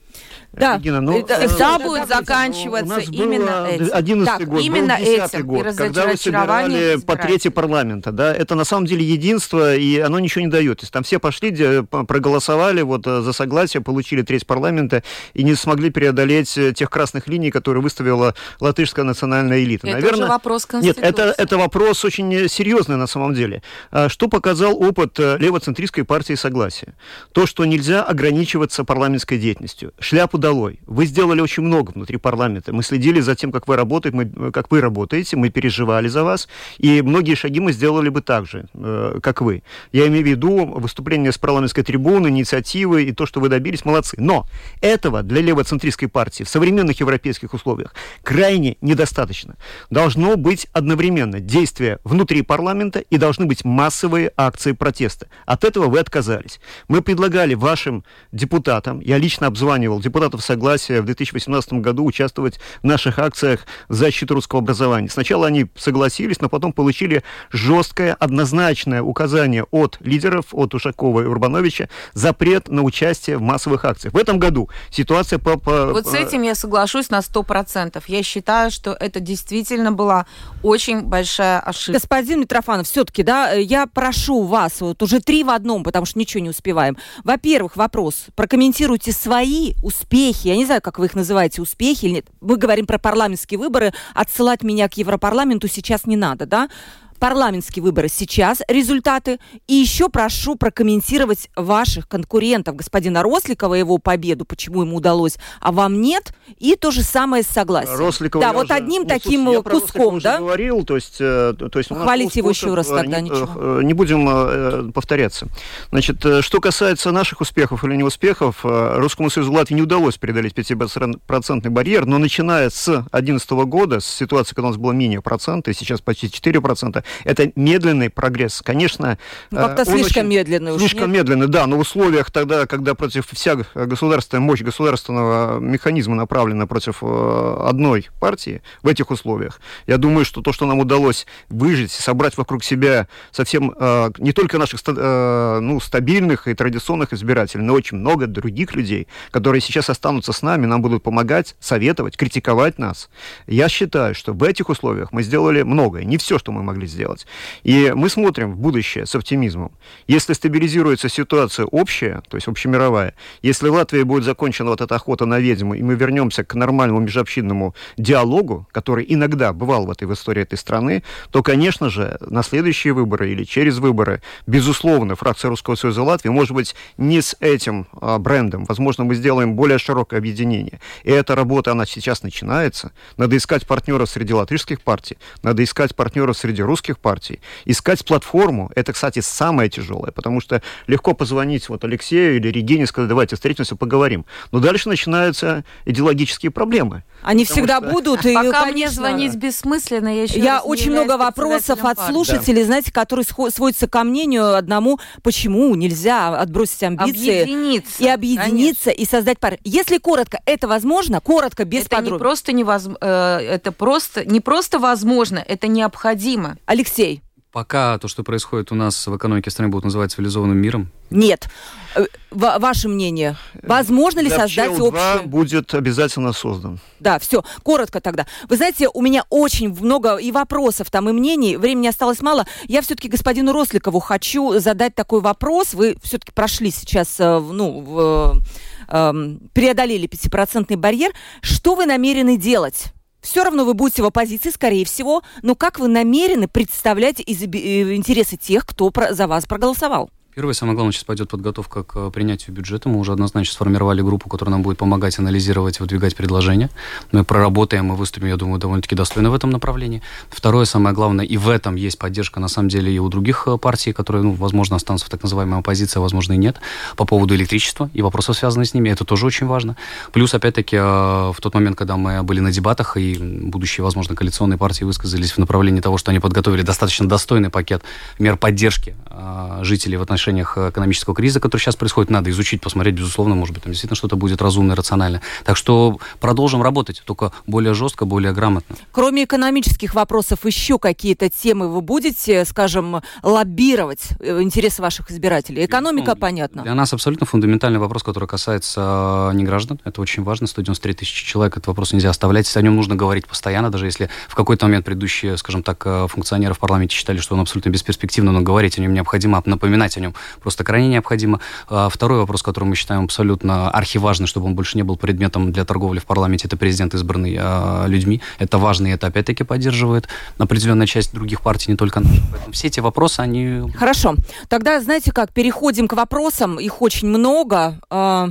да, Регина, ну, всегда э, будет заканчиваться именно этим. 11 так, год, именно этим. год, когда вы собирали по трети парламента, да, это на самом деле единство, и оно ничего не дает. То есть там все пошли, проголосовали вот э, за согласие, получили треть парламента и не смогли преодолеть э, тех красных линий, которые выставила латышская национальная элита. Это Наверное, уже вопрос Конституции. Нет, это, это вопрос очень серьезный на самом деле. А что показал опыт левоцентристской партии Согласия? То, что нельзя ограничиваться парламентской деятельностью. Шляпу долой. Вы сделали очень много внутри парламента. Мы следили за тем, как вы работаете, мы, как вы работаете, мы переживали за вас, и многие шаги мы сделали бы так же, э, как вы. Я имею в виду выступление с парламентской трибуны, инициативы и то, что вы добились, молодцы. Но этого для левоцентристской партии в современных европейских условиях крайне недостаточно. Должно быть одновременно действие внутри парламента и должны быть массовые акции протеста. От этого вы отказались. Мы предлагали вашим депутатам, я лично обзванивал депутатов депутатов согласия в 2018 году участвовать в наших акциях в защиту русского образования. Сначала они согласились, но потом получили жесткое, однозначное указание от лидеров, от Ушакова и Урбановича, запрет на участие в массовых акциях. В этом году ситуация по... по вот с этим я соглашусь на 100%. Я считаю, что это действительно была очень большая ошибка. Господин Митрофанов, все-таки, да, я прошу вас, вот уже три в одном, потому что ничего не успеваем. Во-первых, вопрос. Прокомментируйте свои успехи успехи, я не знаю, как вы их называете, успехи или нет. Мы говорим про парламентские выборы, отсылать меня к Европарламенту сейчас не надо, да? Парламентские выборы сейчас, результаты. И еще прошу прокомментировать ваших конкурентов, господина Росликова, его победу, почему ему удалось, а вам нет. И то же самое с согласием. Росликова да, вот уже, одним ну, таким слушай, куском, да? говорил, то есть... Э, то есть Хвалите его еще раз тогда, не, ничего. Э, не будем э, повторяться. Значит, что касается наших успехов или неуспехов, Русскому Союзу Латвии не удалось преодолеть 5% барьер, но начиная с 2011 года, с ситуации, когда у нас было менее процента, и сейчас почти 4%, это медленный прогресс. Конечно, ну, как-то слишком очень, медленный. Слишком нет? медленный, да, но в условиях тогда, когда против вся государственная мощь государственного механизма направлена против э, одной партии, в этих условиях, я думаю, что то, что нам удалось выжить, собрать вокруг себя совсем э, не только наших э, ну, стабильных и традиционных избирателей, но очень много других людей, которые сейчас останутся с нами, нам будут помогать, советовать, критиковать нас. Я считаю, что в этих условиях мы сделали многое, не все, что мы могли сделать сделать. И мы смотрим в будущее с оптимизмом. Если стабилизируется ситуация общая, то есть общемировая, если в Латвии будет закончена вот эта охота на ведьму, и мы вернемся к нормальному межобщинному диалогу, который иногда бывал в этой в истории этой страны, то, конечно же, на следующие выборы или через выборы, безусловно, фракция Русского Союза Латвии, может быть, не с этим а, брендом, возможно, мы сделаем более широкое объединение. И эта работа, она сейчас начинается. Надо искать партнеров среди латышских партий, надо искать партнеров среди русских политических партий, искать платформу, это, кстати, самое тяжелое, потому что легко позвонить вот Алексею или Регине и сказать, давайте встретимся, поговорим. Но дальше начинаются идеологические проблемы. Они всегда что... будут. И, Пока конечно, мне звонить бессмысленно, я еще Я очень много вопросов от слушателей, да. знаете, которые сводятся ко мнению одному, почему нельзя отбросить амбиции. Объединиться. И объединиться, конечно. и создать пар. Если коротко, это возможно? Коротко, без это подробностей. Не просто невозможно, э, это просто, не просто возможно, это необходимо. Алексей. Пока то, что происходит у нас в экономике страны, будут называть цивилизованным миром. Нет. Э, в ваше мнение, возможно ли да, создать общее? будет обязательно создан. Да, все, коротко тогда. Вы знаете, у меня очень много и вопросов там, и мнений. Времени осталось мало. Я все-таки господину Росликову хочу задать такой вопрос. Вы все-таки прошли сейчас, э, ну, в, э, преодолели пятипроцентный барьер. Что вы намерены делать? Все равно вы будете в оппозиции, скорее всего, но как вы намерены представлять интересы тех, кто за вас проголосовал? Первое, самое главное, сейчас пойдет подготовка к принятию бюджета. Мы уже однозначно сформировали группу, которая нам будет помогать анализировать, выдвигать предложения. Мы проработаем и выступим, я думаю, довольно-таки достойно в этом направлении. Второе, самое главное, и в этом есть поддержка, на самом деле, и у других э, партий, которые, ну, возможно, останутся в так называемой оппозиции, а возможно, и нет, по поводу электричества и вопросов, связанных с ними. Это тоже очень важно. Плюс, опять-таки, э, в тот момент, когда мы были на дебатах, и будущие, возможно, коалиционные партии высказались в направлении того, что они подготовили достаточно достойный пакет мер поддержки э, жителей в отношении отношениях экономического кризиса, который сейчас происходит, надо изучить, посмотреть, безусловно, может быть, там действительно что-то будет разумное, рациональное. Так что продолжим работать, только более жестко, более грамотно. Кроме экономических вопросов, еще какие-то темы вы будете, скажем, лоббировать э, интересы ваших избирателей? Экономика, ну, понятно. Для нас абсолютно фундаментальный вопрос, который касается не граждан. Это очень важно. 193 тысячи человек, этот вопрос нельзя оставлять. О нем нужно говорить постоянно, даже если в какой-то момент предыдущие, скажем так, э, функционеры в парламенте считали, что он абсолютно бесперспективно, но говорить о нем необходимо, напоминать о нем просто крайне необходимо. А второй вопрос, который мы считаем абсолютно архиважный, чтобы он больше не был предметом для торговли в парламенте, это президент, избранный а, людьми. Это важно, и это опять-таки поддерживает определенная часть других партий, не только наших. Поэтому все эти вопросы, они... Хорошо. Тогда, знаете как, переходим к вопросам. Их очень много. А,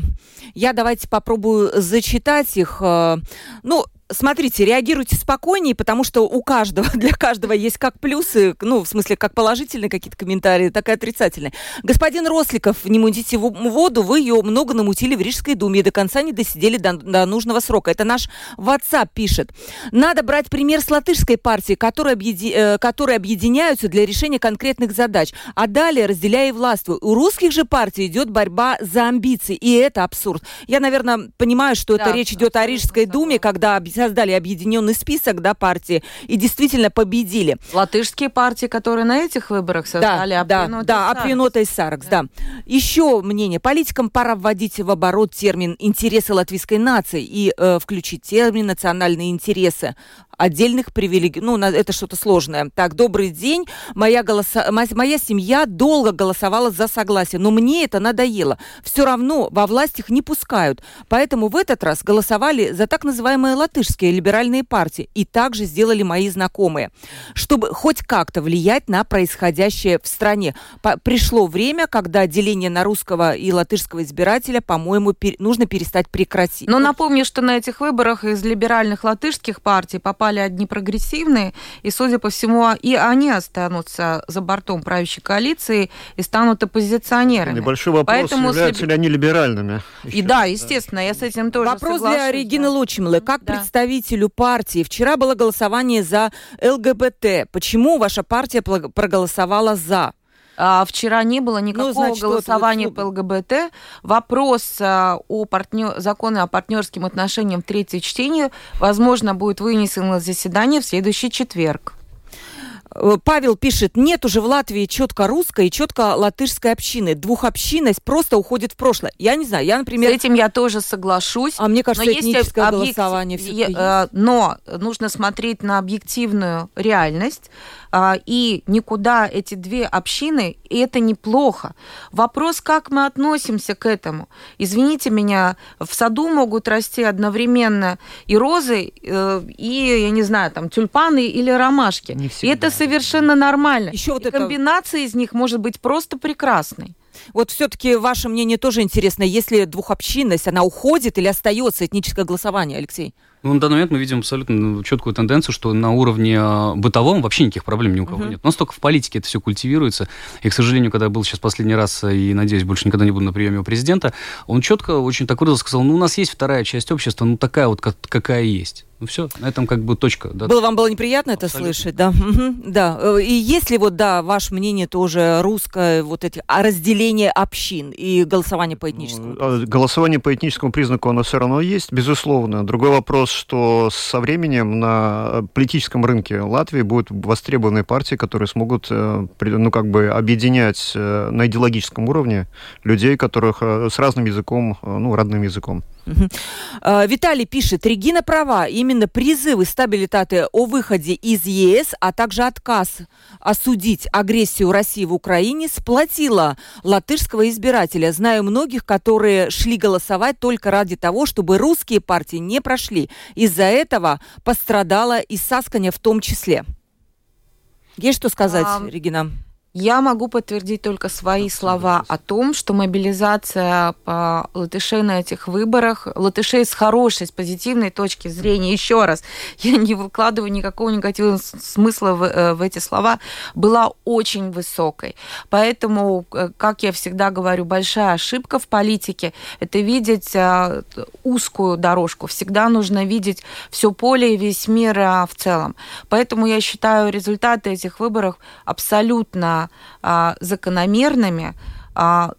я давайте попробую зачитать их. Ну, смотрите, реагируйте спокойнее, потому что у каждого, для каждого есть как плюсы, ну, в смысле, как положительные какие-то комментарии, так и отрицательные. Господин Росликов, не мутите воду, вы ее много намутили в Рижской думе и до конца не досидели до, до нужного срока. Это наш WhatsApp пишет. Надо брать пример с латышской партии, которые, объеди, э, которые объединяются для решения конкретных задач, а далее разделяя и властвуя. У русских же партий идет борьба за амбиции, и это абсурд. Я, наверное, понимаю, что да, это речь идет о Рижской думе, когда создали объединенный список, да, партии, и действительно победили. Латышские партии, которые на этих выборах создали да, да, да, Апринота и Саркс, да. да. Еще мнение. Политикам пора вводить в оборот термин «интересы латвийской нации» и э, включить термин «национальные интересы» отдельных привилегий. Ну, это что-то сложное. Так, добрый день. Моя, голоса... Моя семья долго голосовала за согласие, но мне это надоело. Все равно во власть их не пускают. Поэтому в этот раз голосовали за так называемые латышские либеральные партии. И также сделали мои знакомые. Чтобы хоть как-то влиять на происходящее в стране. По пришло время, когда деление на русского и латышского избирателя, по-моему, пер нужно перестать прекратить. Но напомню, что на этих выборах из либеральных латышских партий попали попали одни прогрессивные, и, судя по всему, и они останутся за бортом правящей коалиции и станут оппозиционерами. Небольшой вопрос, Поэтому являются с... ли они либеральными? И да, естественно, я с этим тоже Вопрос соглашусь, для Регины да. Лучмилы. Как да. представителю партии, вчера было голосование за ЛГБТ. Почему ваша партия проголосовала за? А, вчера не было никакого ну, значит, голосования по ЛГБТ. Вопрос а, о партнер... законе о партнерским отношениям в третье чтение, возможно, будет вынесен на заседание в следующий четверг. Э, Павел пишет, нет уже в Латвии четко русской и четко латышской общины. Двухобщинность просто уходит в прошлое. Я не знаю, я, например... С этим я тоже соглашусь. А мне кажется, но этническое объект... голосование я, э, Но нужно смотреть на объективную реальность. А, и никуда эти две общины, и это неплохо. Вопрос, как мы относимся к этому. Извините меня, в саду могут расти одновременно и розы, э, и, я не знаю, там, тюльпаны или ромашки. Не всегда. И это совершенно нормально. Еще вот и это... комбинация из них может быть просто прекрасной. Вот все-таки ваше мнение тоже интересно. Если двухобщинность, она уходит или остается этническое голосование, Алексей? Ну, на данный момент мы видим абсолютно четкую тенденцию, что на уровне а, бытовом вообще никаких проблем ни у кого uh-huh. нет. У нас только в политике это все культивируется. И, к сожалению, когда я был сейчас последний раз, и, надеюсь, больше никогда не буду на приеме у президента, он четко, очень так выразил, сказал, ну, у нас есть вторая часть общества, ну, такая вот, как, какая есть. Ну все, на этом как бы точка. Да. Было, вам было неприятно Абсолютно. это слышать, да? Угу, да. Э, и если вот, да, ваше мнение тоже русское, вот эти, а разделение общин и голосование по этническому ну, а Голосование по этническому признаку, оно все равно есть, безусловно. Другой вопрос, что со временем на политическом рынке Латвии будут востребованные партии, которые смогут, э, ну, как бы объединять э, на идеологическом уровне людей, которых с разным языком, ну, родным языком. А, Виталий пишет, Регина права, именно призывы стабилитаты о выходе из ЕС, а также отказ осудить агрессию России в Украине сплотила латышского избирателя. Знаю многих, которые шли голосовать только ради того, чтобы русские партии не прошли. Из-за этого пострадала и Сасканя в том числе. Есть что сказать, а, Регина? Я могу подтвердить только свои слова о том, что мобилизация по латышей на этих выборах, латышей с хорошей, с позитивной точки зрения, еще раз, я не выкладываю никакого негативного смысла в, э, в эти слова, была очень высокой. Поэтому, э, как я всегда говорю, большая ошибка в политике – это видеть э, узкую дорожку. Всегда нужно видеть все поле и весь мир в целом. Поэтому я считаю результаты этих выборов абсолютно закономерными, а,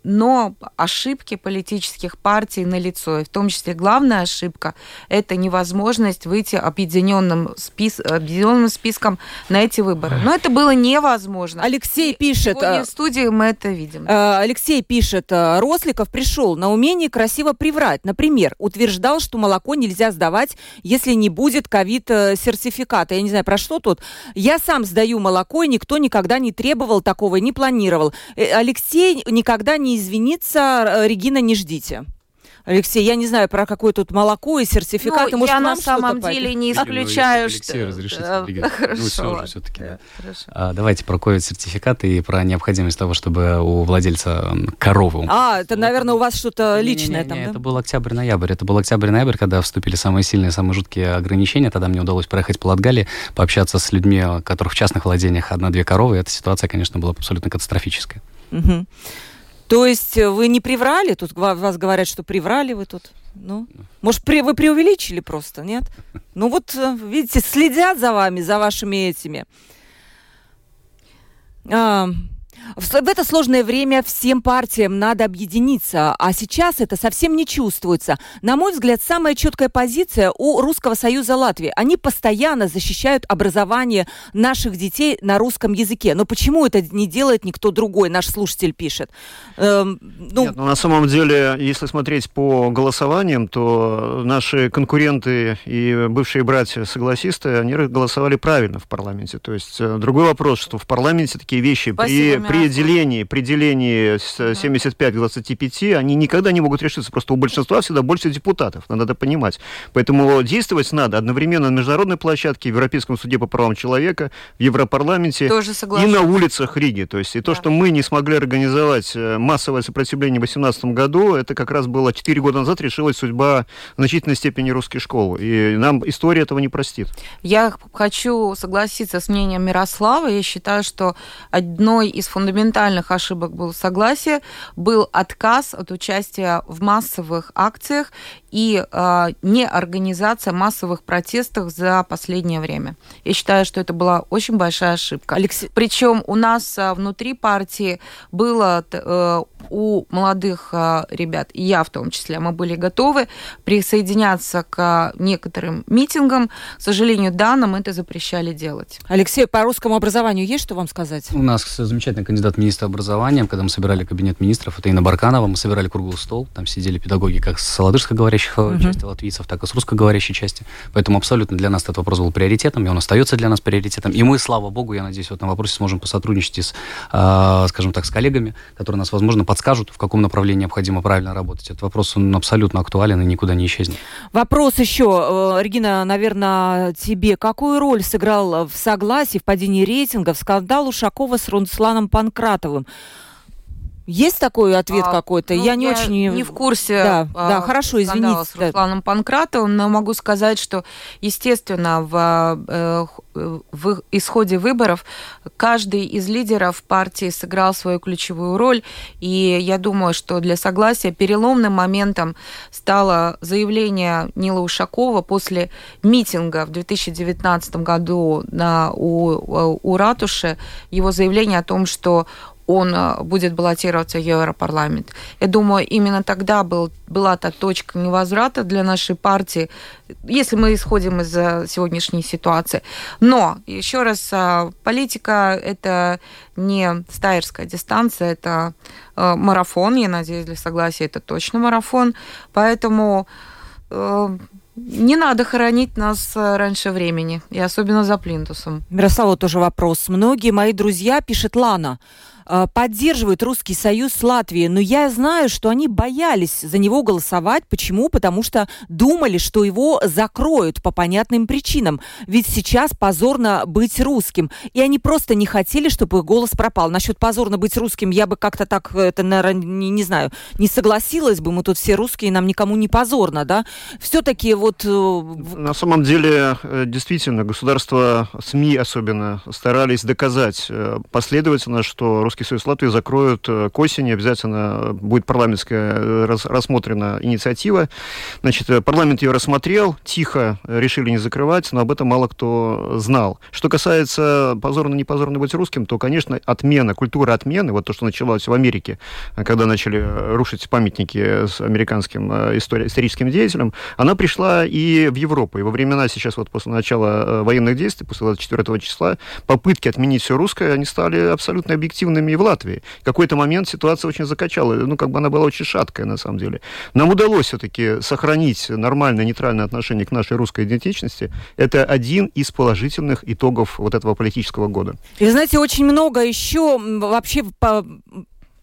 но ошибки политических партий налицо. И в том числе главная ошибка – это невозможность выйти объединенным, спис... объединенным списком на эти выборы. Но это было невозможно. Алексей пишет... Сегодня в э, студии мы это видим. Э, Алексей пишет, э, Росликов пришел на умение красиво приврать. Например, утверждал, что молоко нельзя сдавать, если не будет ковид-сертификата. Я не знаю, про что тут. Я сам сдаю молоко, и никто никогда не требовал такого, не планировал. Алексей никогда не извиниться, э, Регина, не ждите. Алексей, я не знаю про какое тут молоко и сертификаты. Ну, Может, я на самом деле не исключаю, ну, что... Алексей, разрешите, Хорошо. Ну, все же все-таки. Да. А, давайте про ковид-сертификаты и про необходимость того, чтобы у владельца коровы... А, это, наверное, у вас что-то личное не, там, не, да? это был октябрь-ноябрь. Это был октябрь-ноябрь, когда вступили самые сильные, самые жуткие ограничения. Тогда мне удалось проехать по Латгалии, пообщаться с людьми, у которых в частных владениях одна-две коровы. Эта ситуация, конечно, была абсолютно катастрофическая. Угу. То есть э, вы не приврали? Тут вас говорят, что приврали вы тут. Ну, может, при, вы преувеличили просто, нет? Ну вот, э, видите, следят за вами, за вашими этими. А, в это сложное время всем партиям надо объединиться, а сейчас это совсем не чувствуется. На мой взгляд, самая четкая позиция у Русского Союза Латвии. Они постоянно защищают образование наших детей на русском языке. Но почему это не делает никто другой, наш слушатель пишет? Эм, ну... Нет, ну на самом деле, если смотреть по голосованиям, то наши конкуренты и бывшие братья-согласисты, они голосовали правильно в парламенте. То есть э, другой вопрос, что в парламенте такие вещи Спасибо, при, при делении, при делении с 75 к 25, они никогда не могут решиться. Просто у большинства всегда больше депутатов, надо это понимать. Поэтому действовать надо одновременно на международной площадке, в Европейском суде по правам человека, в Европарламенте Тоже и на улицах Риги. То есть и то, да. что мы не смогли организовать э, массовое сопротивление в 2018 году, это как раз было 4 года назад решилась судьба в значительной степени русских школ. И нам история этого не простит. Я хочу согласиться с мнением Мирослава. Я считаю, что одной из фундаментальных ошибок было согласие, был отказ от участия в массовых акциях и э, не организация массовых протестов за последнее время. Я считаю, что это была очень большая ошибка. Алексей... Причем у нас э, внутри партии было э, у молодых э, ребят, и я в том числе, мы были готовы присоединяться к некоторым митингам. К сожалению, да, нам это запрещали делать. Алексей, по русскому образованию есть что вам сказать? У нас замечательный кандидат министра образования, когда мы собирали кабинет министров, это Инна Барканова, мы собирали круглый стол, там сидели педагоги как с говорящих uh-huh. части латвийцев, так и с русскоговорящей части. Поэтому абсолютно для нас этот вопрос был приоритетом, и он остается для нас приоритетом. И мы, слава богу, я надеюсь, в этом вопросе сможем посотрудничать с, э, скажем так, с коллегами, которые нас, возможно, подскажут, в каком направлении необходимо правильно работать. Этот вопрос, он абсолютно актуален и никуда не исчезнет. Вопрос еще, э, Регина, наверное, тебе. Какую роль сыграл в согласии, в падении рейтинга, в скандал Ушакова с Русланом Панкратовым? Есть такой ответ А, какой-то? ну, я не очень... не в курсе Да, а, да, хорошо, извините. с. Русланом Панкратовым, но могу сказать, что, естественно, в, э, х- в исходе выборов каждый из лидеров партии сыграл свою ключевую роль, и я думаю, что для согласия переломным моментом стало заявление Нила Ушакова после митинга в 2019 году на, у, у ратуши, его заявление о том, что он э, будет баллотироваться в Европарламент. Я думаю, именно тогда был, была та точка невозврата для нашей партии, если мы исходим из э, сегодняшней ситуации. Но, еще раз, э, политика – это не стайерская дистанция, это марафон, я надеюсь, для согласия это точно марафон, поэтому не надо хоронить нас раньше времени, и особенно за плинтусом. Мирослава тоже вопрос. Многие мои друзья, пишет Лана, поддерживают Русский Союз с Латвией, но я знаю, что они боялись за него голосовать. Почему? Потому что думали, что его закроют по понятным причинам. Ведь сейчас позорно быть русским. И они просто не хотели, чтобы их голос пропал. Насчет позорно быть русским я бы как-то так, э, это, наверное, не, не знаю, не согласилась бы. Мы тут все русские, нам никому не позорно, да? Все-таки вот... э, На самом деле, э, действительно, государства, СМИ особенно, старались доказать э, последовательно, что Русский Союз Латвии закроют э, к осени, обязательно будет парламентская э, рас- рассмотрена инициатива. Значит, э, парламент ее рассмотрел, тихо решили не закрывать, но об этом мало кто знал. Что касается позорно-не позорно быть русским, то, конечно, отмена, культура отмены, вот то, что началось в Америке, когда начали рушить памятники с американским истори- историческим деятелям, она пришла и в Европу. И во времена сейчас, вот после начала военных действий, после 24 числа, попытки отменить все русское, они стали абсолютно объективными и в Латвии. В какой-то момент ситуация очень закачала, ну, как бы она была очень шаткая, на самом деле. Нам удалось все-таки сохранить нормальное, нейтральное отношение к нашей русской идентичности. Это один из положительных итогов вот этого политического года. И знаете, очень много еще вообще по-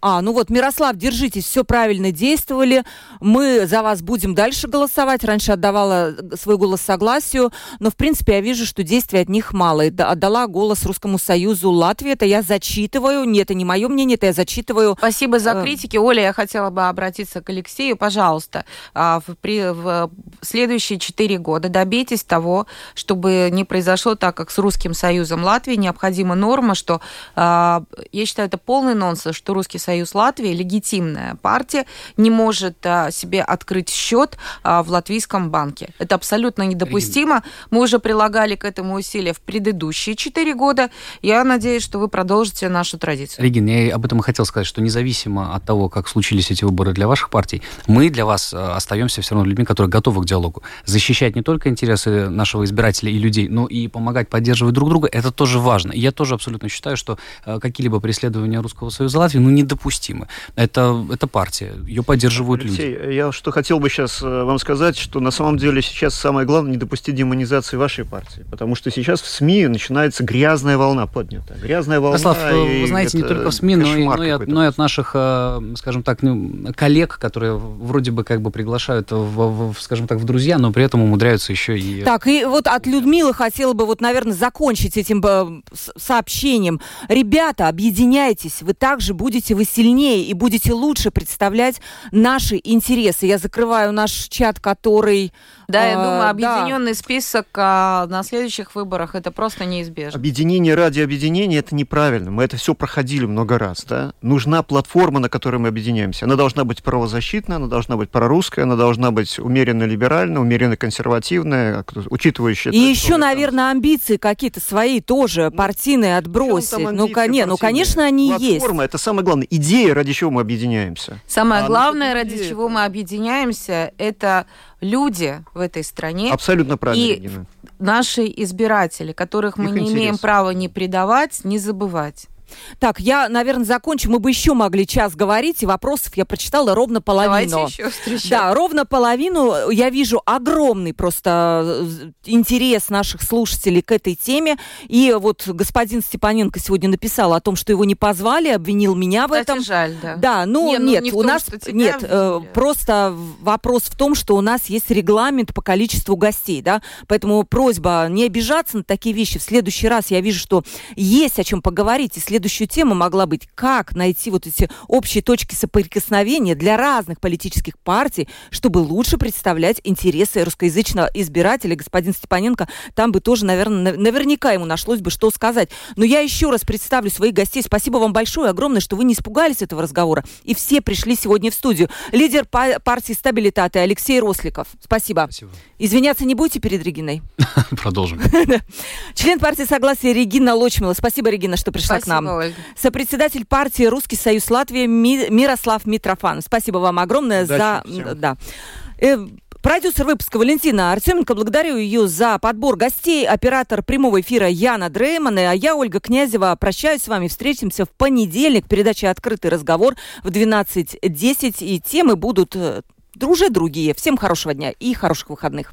А, ну вот, Мирослав, держитесь, все правильно действовали. Мы за вас будем дальше голосовать. Раньше отдавала э, свой голос согласию, но, в принципе, я вижу, что действий от них мало. И да- отдала голос Русскому Союзу Латвии. Это я зачитываю. Нет, это не мое мнение, это я зачитываю. Спасибо за Э, критики. Оля, я хотела бы обратиться к Алексею. Пожалуйста, а, в, при- в следующие четыре года добейтесь того, чтобы не произошло так, как с Русским Союзом Латвии. Необходима норма, что, а, я считаю, это полный нонсенс, что Русский Союз Латвии, легитимная партия, не может а, себе открыть счет а, в латвийском банке. Это абсолютно недопустимо. Мы уже прилагали к этому усилия в предыдущие четыре года. Я надеюсь, что вы продолжите нашу традицию. Регин, я об этом и хотел сказать, что независимо от того, как случились эти выборы для ваших партий, мы для вас э, остаемся все равно людьми, которые готовы к диалогу. Защищать не только интересы нашего избирателя и людей, но и помогать поддерживать друг друга, это тоже важно. И я тоже абсолютно считаю, что какие-либо преследования Русского Союза Латвии, ну, недопустимы. Это, это партия, ее поддерживают люди. Алексей, я что хотел бы сейчас вам сказать, что на самом деле сейчас самое главное не допустить демонизации вашей партии, потому что сейчас в СМИ начинается грязная волна поднята. Грязная волна. Ярослав, э, вы знаете, не только в СМИ, но и, но и от, но и от наших, э, скажем так, ну, коллег, которые вроде бы как бы приглашают, в, в, скажем так, в друзья, но при этом умудряются еще и... Так, и вот от Людмилы хотела бы, вот, наверное, закончить этим э, сообщением. Ребята, объединяйтесь, вы также будете вы сильнее и будете лучше представлять наши интересы. Я закрываю наш чат, который... Да, я а, думаю, да. объединенный список а, на следующих выборах это просто неизбежно. Объединение ради объединения это неправильно. Мы это все проходили много раз. Да? Нужна платформа, на которой мы объединяемся. Она должна быть правозащитная, она должна быть прорусская, она должна быть умеренно либеральная, умеренно консервативная, как- учитывающая... И еще, наверное, амбиции какие-то свои тоже партийные отбросить. Ну, ко- не, ну, конечно, они есть. Платформа это самое главное. Идея, ради чего мы объединяемся. Самое А главное, насчет ради людей чего это- мы объединяемся, это люди в этой стране, Абсолютно правильно, И- наши избиратели, которых мы Их не имеем интересы. права не предавать, не забывать. Так, я, наверное, закончу. Мы бы еще могли час говорить, и вопросов я прочитала ровно половину. Давайте еще встречаться. Да, ровно половину. Я вижу огромный просто э, интерес наших слушателей к этой теме. И вот господин Степаненко сегодня написал о том, что его не позвали, обвинил меня в Кстати, этом. жаль, да. Да, ну Не, ну, нет, не в у том, нас нет, э, просто вопрос в том, что у нас есть регламент по количеству гостей, да, поэтому просьба не обижаться на такие вещи. В следующий раз я вижу, что есть о чем поговорить, и следующий следующую тему могла быть, как найти вот эти общие точки соприкосновения для разных политических партий, чтобы лучше представлять интересы русскоязычного избирателя. Господин Степаненко, там бы тоже, наверное, наверняка ему нашлось бы что сказать. Но я еще раз представлю своих гостей. Спасибо вам большое, огромное, что вы не испугались этого разговора. И все пришли сегодня в студию. Лидер партии «Стабилитаты» Алексей Росликов. Спасибо. Спасибо. Извиняться не будете перед Региной? Продолжим. Член партии «Согласие» Регина Лочмила. Спасибо, Регина, что пришла к нам. Ольга. Сопредседатель партии «Русский союз Латвии» Мирослав Митрофан. Спасибо вам огромное Удачи за... всем. Да. Э, Продюсер выпуска Валентина Артеменко. Благодарю ее за подбор гостей. Оператор прямого эфира Яна Дрейман. А я, Ольга Князева, прощаюсь с вами. Встретимся в понедельник. Передача «Открытый разговор» в 12.10. И темы будут э, уже другие. Всем хорошего дня и хороших выходных.